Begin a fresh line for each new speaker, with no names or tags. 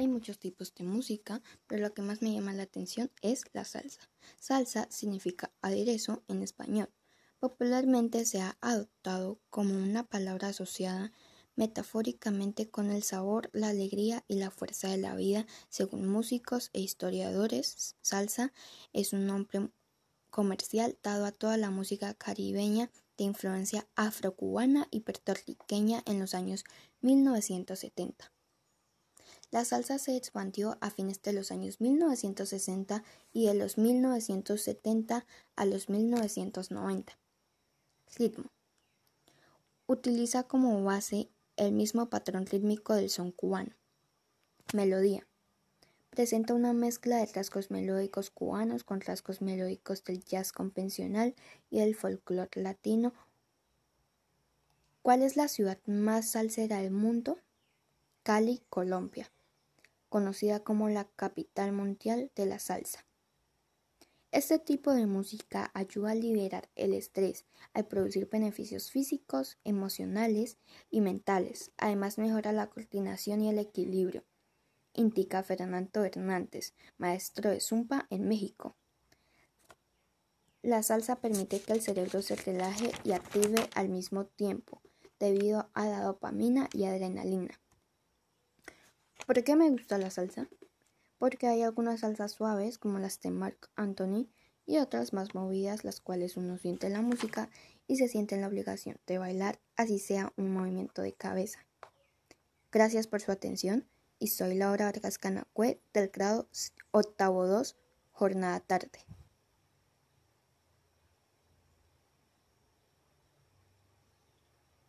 Hay muchos tipos de música, pero lo que más me llama la atención es la salsa. Salsa significa aderezo en español. Popularmente se ha adoptado como una palabra asociada metafóricamente con el sabor, la alegría y la fuerza de la vida. Según músicos e historiadores, salsa es un nombre comercial dado a toda la música caribeña de influencia afrocubana y puertorriqueña en los años 1970. La salsa se expandió a fines de los años 1960 y de los 1970 a los 1990. Ritmo. Utiliza como base el mismo patrón rítmico del son cubano. Melodía. Presenta una mezcla de rasgos melódicos cubanos con rasgos melódicos del jazz convencional y el folclore latino. ¿Cuál es la ciudad más salsera del mundo? Cali, Colombia conocida como la capital mundial de la salsa. Este tipo de música ayuda a liberar el estrés, al producir beneficios físicos, emocionales y mentales. Además mejora la coordinación y el equilibrio, indica Fernando Hernández, maestro de Zumba en México. La salsa permite que el cerebro se relaje y active al mismo tiempo, debido a la dopamina y adrenalina. ¿Por qué me gusta la salsa? Porque hay algunas salsas suaves como las de Mark Anthony y otras más movidas las cuales uno siente la música y se siente en la obligación de bailar así sea un movimiento de cabeza. Gracias por su atención y soy Laura Vargas Canacue del grado octavo 2 jornada tarde.